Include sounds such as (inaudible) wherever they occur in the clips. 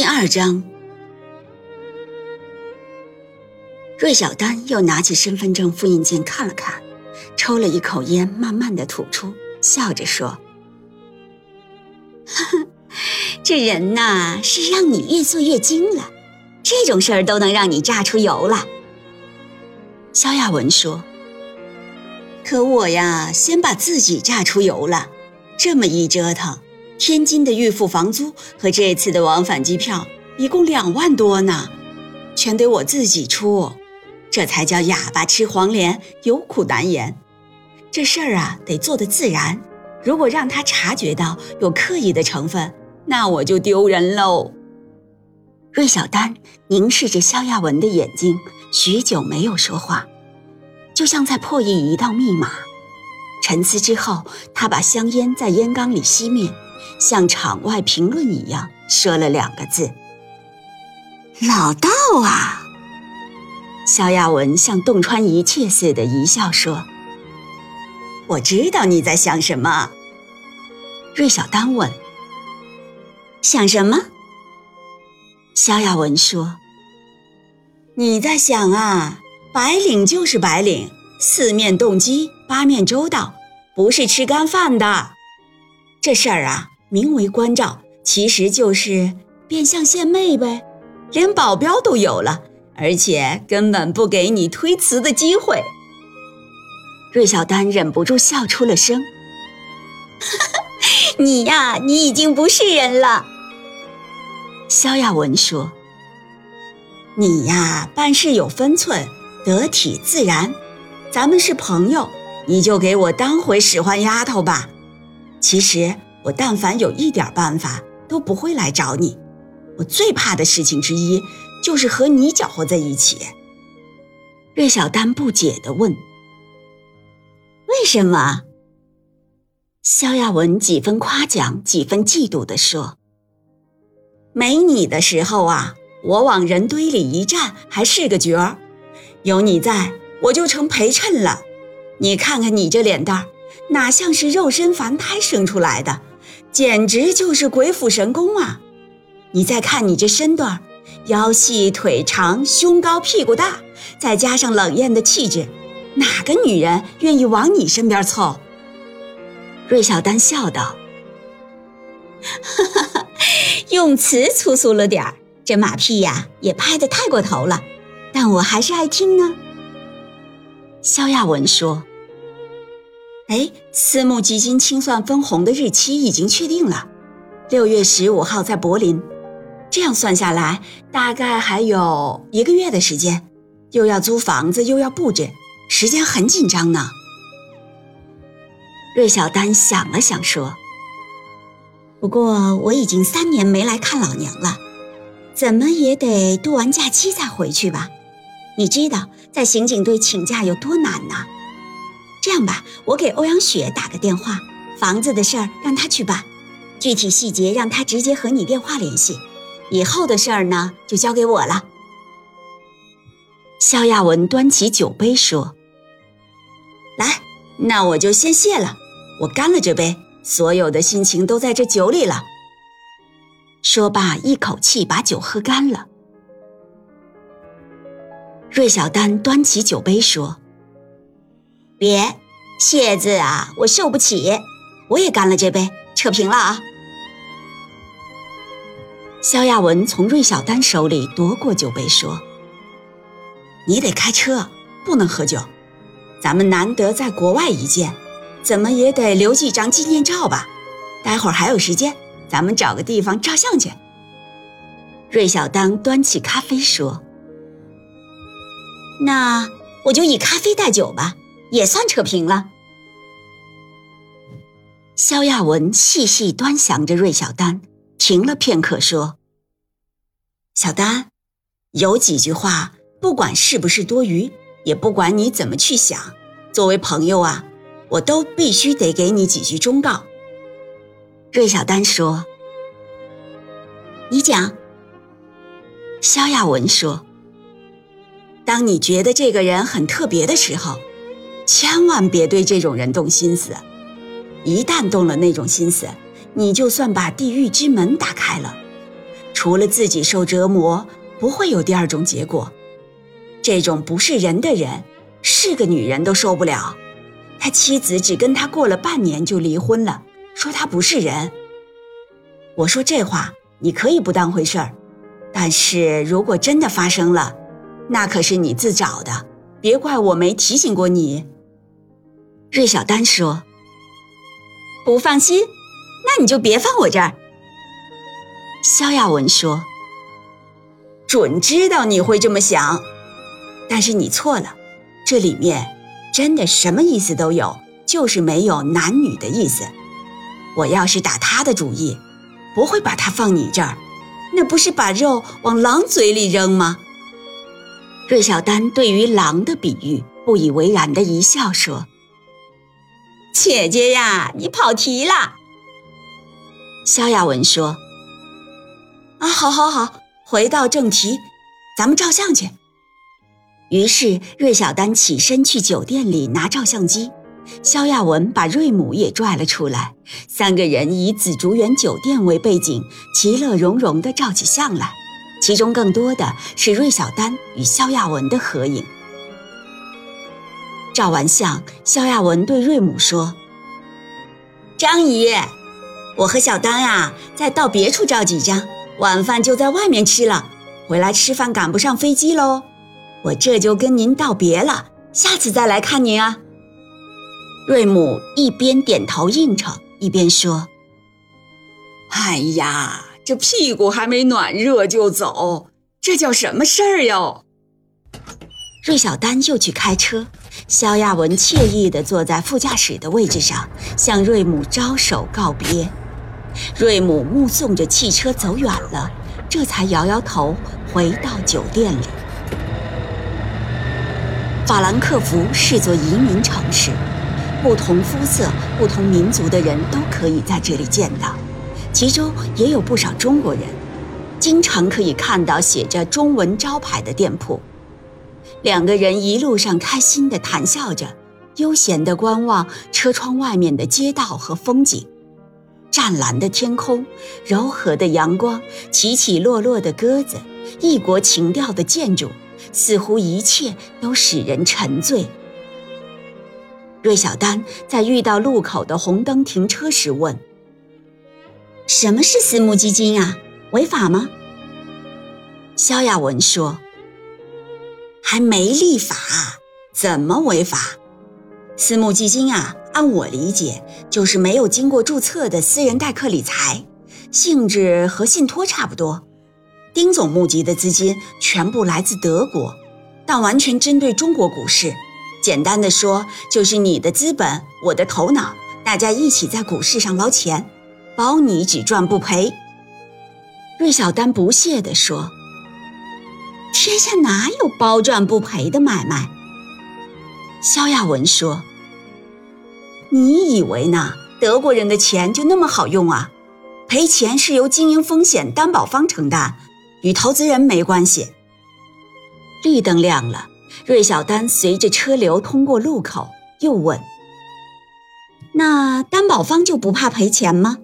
第二章，芮小丹又拿起身份证复印件看了看，抽了一口烟，慢慢的吐出，笑着说：“这人呐，是让你越做越精了，这种事儿都能让你榨出油了。”萧亚文说：“可我呀，先把自己榨出油了，这么一折腾。”天津的预付房租和这次的往返机票一共两万多呢，全得我自己出，这才叫哑巴吃黄连，有苦难言。这事儿啊，得做得自然。如果让他察觉到有刻意的成分，那我就丢人喽。芮小丹凝视着萧亚文的眼睛，许久没有说话，就像在破译一道密码。沉思之后，他把香烟在烟缸里熄灭。像场外评论一样说了两个字：“老道啊。”萧亚文像洞穿一切似的一笑说：“我知道你在想什么。”芮小丹问：“想什么？”萧亚文说：“你在想啊，白领就是白领，四面动机，八面周到，不是吃干饭的。这事儿啊。”名为关照，其实就是变相献媚呗，连保镖都有了，而且根本不给你推辞的机会。芮小丹忍不住笑出了声：“ (laughs) 你呀，你已经不是人了。”萧亚文说：“你呀，办事有分寸，得体自然。咱们是朋友，你就给我当回使唤丫头吧。其实。”我但凡有一点办法，都不会来找你。我最怕的事情之一，就是和你搅和在一起。芮小丹不解地问：“为什么？”萧亚文几分夸奖，几分嫉妒地说：“没你的时候啊，我往人堆里一站，还是个角儿；有你在，我就成陪衬了。你看看你这脸蛋儿，哪像是肉身凡胎生出来的？”简直就是鬼斧神工啊！你再看你这身段，腰细腿长，胸高屁股大，再加上冷艳的气质，哪个女人愿意往你身边凑？芮小丹笑道：“哈哈哈，用词粗俗了点儿，这马屁呀也拍得太过头了，但我还是爱听呢。”萧亚文说。哎，私募基金清算分红的日期已经确定了，六月十五号在柏林。这样算下来，大概还有一个月的时间，又要租房子，又要布置，时间很紧张呢。芮小丹想了想说：“不过我已经三年没来看老娘了，怎么也得度完假期再回去吧？你知道在刑警队请假有多难呢？”这样吧，我给欧阳雪打个电话，房子的事儿让她去办，具体细节让她直接和你电话联系。以后的事儿呢，就交给我了。萧亚文端起酒杯说：“来，那我就先谢了。我干了这杯，所有的心情都在这酒里了。”说罢，一口气把酒喝干了。芮小丹端起酒杯说。别，谢字啊，我受不起。我也干了这杯，扯平了啊。萧亚文从芮小丹手里夺过酒杯，说：“你得开车，不能喝酒。咱们难得在国外一见，怎么也得留几张纪念照吧？待会儿还有时间，咱们找个地方照相去。”芮小丹端起咖啡说：“那我就以咖啡代酒吧。”也算扯平了。萧亚文细细端详着芮小丹，停了片刻，说：“小丹，有几句话，不管是不是多余，也不管你怎么去想，作为朋友啊，我都必须得给你几句忠告。”芮小丹说：“你讲。”萧亚文说：“当你觉得这个人很特别的时候，千万别对这种人动心思。一旦动了那种心思，你就算把地狱之门打开了，除了自己受折磨，不会有第二种结果。这种不是人的人，是个女人都受不了。他妻子只跟他过了半年就离婚了，说他不是人。我说这话，你可以不当回事儿。”但是如果真的发生了，那可是你自找的，别怪我没提醒过你。”芮小丹说。“不放心，那你就别放我这儿。”萧亚文说。“准知道你会这么想，但是你错了，这里面真的什么意思都有，就是没有男女的意思。我要是打他的主意，不会把他放你这儿。”那不是把肉往狼嘴里扔吗？芮小丹对于狼的比喻不以为然的一笑说：“姐姐呀，你跑题了。”萧亚文说：“啊，好，好，好，回到正题，咱们照相去。”于是芮小丹起身去酒店里拿照相机。萧亚文把瑞母也拽了出来，三个人以紫竹园酒店为背景，其乐融融地照起相来。其中更多的是芮小丹与萧亚文的合影。照完相，肖亚文对瑞母说：“张姨，我和小丹啊，再到别处照几张，晚饭就在外面吃了。回来吃饭赶不上飞机喽，我这就跟您道别了，下次再来看您啊。”瑞母一边点头应承，一边说：“哎呀，这屁股还没暖热就走，这叫什么事儿哟？”芮小丹又去开车，萧亚文惬意地坐在副驾驶的位置上，向瑞姆招手告别。瑞姆目送着汽车走远了，这才摇摇头，回到酒店里。法兰克福是座移民城市。不同肤色、不同民族的人都可以在这里见到，其中也有不少中国人。经常可以看到写着中文招牌的店铺。两个人一路上开心地谈笑着，悠闲地观望车窗外面的街道和风景。湛蓝的天空，柔和的阳光，起起落落的鸽子，异国情调的建筑，似乎一切都使人沉醉。芮小丹在遇到路口的红灯停车时问：“什么是私募基金啊？违法吗？”萧亚文说：“还没立法，怎么违法？私募基金啊，按我理解就是没有经过注册的私人代客理财，性质和信托差不多。丁总募集的资金全部来自德国，但完全针对中国股市。”简单的说，就是你的资本，我的头脑，大家一起在股市上捞钱，包你只赚不赔。芮小丹不屑地说：“天下哪有包赚不赔的买卖？”萧亚文说：“你以为呢？德国人的钱就那么好用啊？赔钱是由经营风险担保方承担，与投资人没关系。”绿灯亮了。芮小丹随着车流通过路口，又问：“那担保方就不怕赔钱吗？”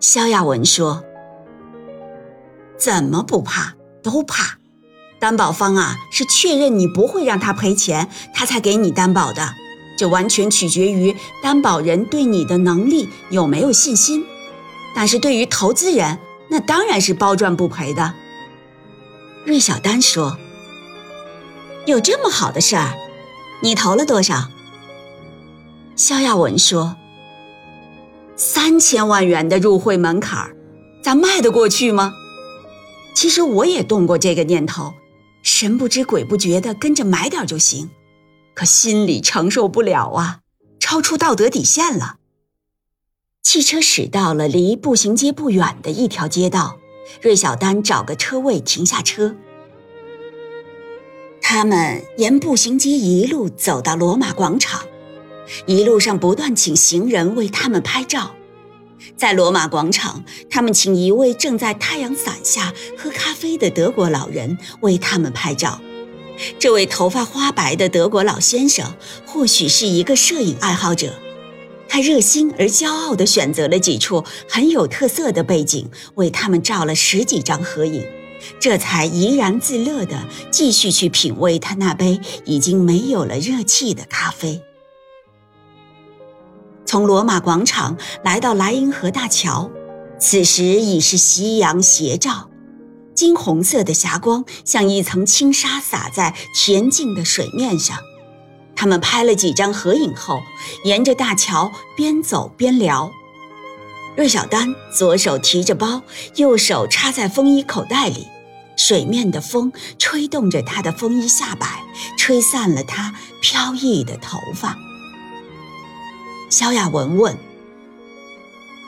萧亚文说：“怎么不怕？都怕。担保方啊，是确认你不会让他赔钱，他才给你担保的。这完全取决于担保人对你的能力有没有信心。但是对于投资人，那当然是包赚不赔的。”芮小丹说。有这么好的事儿，你投了多少？肖亚文说：“三千万元的入会门槛，咱迈得过去吗？”其实我也动过这个念头，神不知鬼不觉的跟着买点就行。可心里承受不了啊，超出道德底线了。汽车驶到了离步行街不远的一条街道，芮小丹找个车位停下车。他们沿步行街一路走到罗马广场，一路上不断请行人为他们拍照。在罗马广场，他们请一位正在太阳伞下喝咖啡的德国老人为他们拍照。这位头发花白的德国老先生或许是一个摄影爱好者，他热心而骄傲地选择了几处很有特色的背景，为他们照了十几张合影，这才怡然自乐地继续去品味他那杯已经没有了热气的咖啡。从罗马广场来到莱茵河大桥，此时已是夕阳斜照。金红色的霞光像一层轻纱洒在恬静的水面上。他们拍了几张合影后，沿着大桥边走边聊。芮小丹左手提着包，右手插在风衣口袋里，水面的风吹动着她的风衣下摆，吹散了她飘逸的头发。萧亚文问：“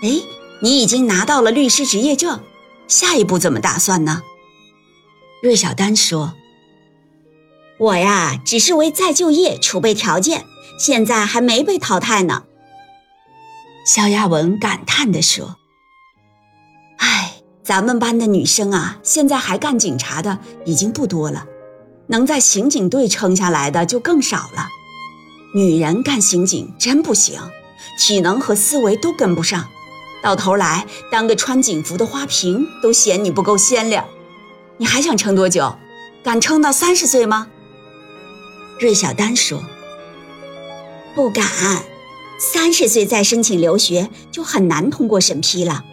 哎，你已经拿到了律师执业证？”下一步怎么打算呢？芮小丹说：“我呀，只是为再就业储备条件，现在还没被淘汰呢。”萧亚文感叹地说：“哎，咱们班的女生啊，现在还干警察的已经不多了，能在刑警队撑下来的就更少了。女人干刑警真不行，体能和思维都跟不上。”到头来当个穿警服的花瓶都嫌你不够鲜亮，你还想撑多久？敢撑到三十岁吗？芮小丹说：“不敢，三十岁再申请留学就很难通过审批了。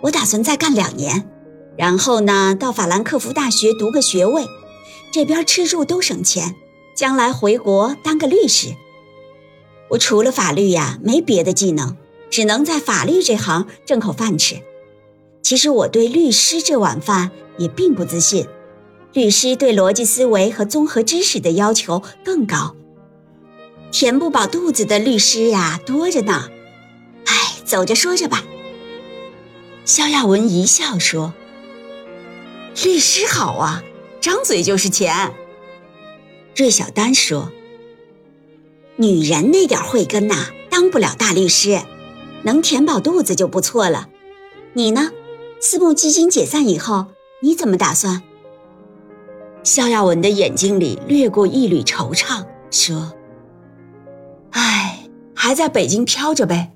我打算再干两年，然后呢到法兰克福大学读个学位，这边吃住都省钱，将来回国当个律师。我除了法律呀，没别的技能。”只能在法律这行挣口饭吃。其实我对律师这碗饭也并不自信，律师对逻辑思维和综合知识的要求更高，填不饱肚子的律师呀多着呢。哎，走着说着吧。萧亚文一笑说：“律师好啊，张嘴就是钱。”芮小丹说：“女人那点慧根呐，当不了大律师。”能填饱肚子就不错了，你呢？私募基金解散以后，你怎么打算？肖亚文的眼睛里掠过一缕惆怅，说：“唉，还在北京飘着呗。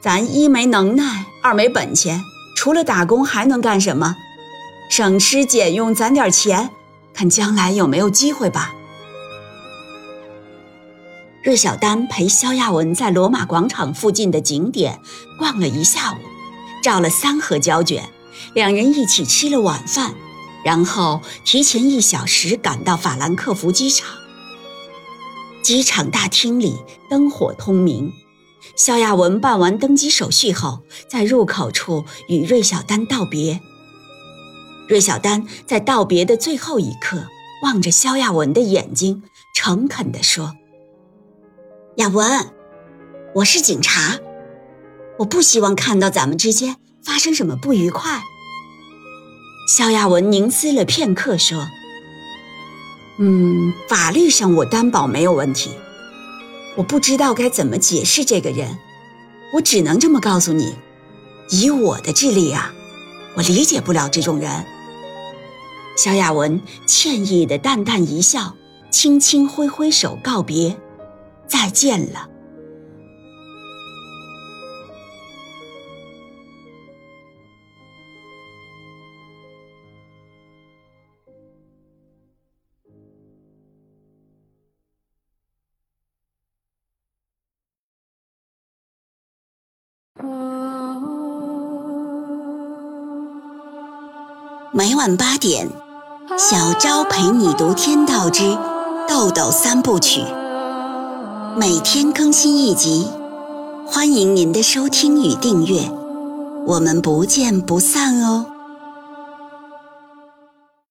咱一没能耐，二没本钱，除了打工还能干什么？省吃俭用攒点钱，看将来有没有机会吧。”芮小丹陪萧亚文在罗马广场附近的景点逛了一下午，照了三盒胶卷，两人一起吃了晚饭，然后提前一小时赶到法兰克福机场。机场大厅里灯火通明，萧亚文办完登机手续后，在入口处与芮小丹道别。芮小丹在道别的最后一刻，望着萧亚文的眼睛，诚恳地说。亚文，我是警察，我不希望看到咱们之间发生什么不愉快。肖亚文凝思了片刻，说：“嗯，法律上我担保没有问题。我不知道该怎么解释这个人，我只能这么告诉你：以我的智力啊，我理解不了这种人。”肖亚文歉意的淡淡一笑，轻轻挥挥手告别。再见了。每晚八点，小昭陪你读《天道之豆豆三部曲》。每天更新一集，欢迎您的收听与订阅，我们不见不散哦。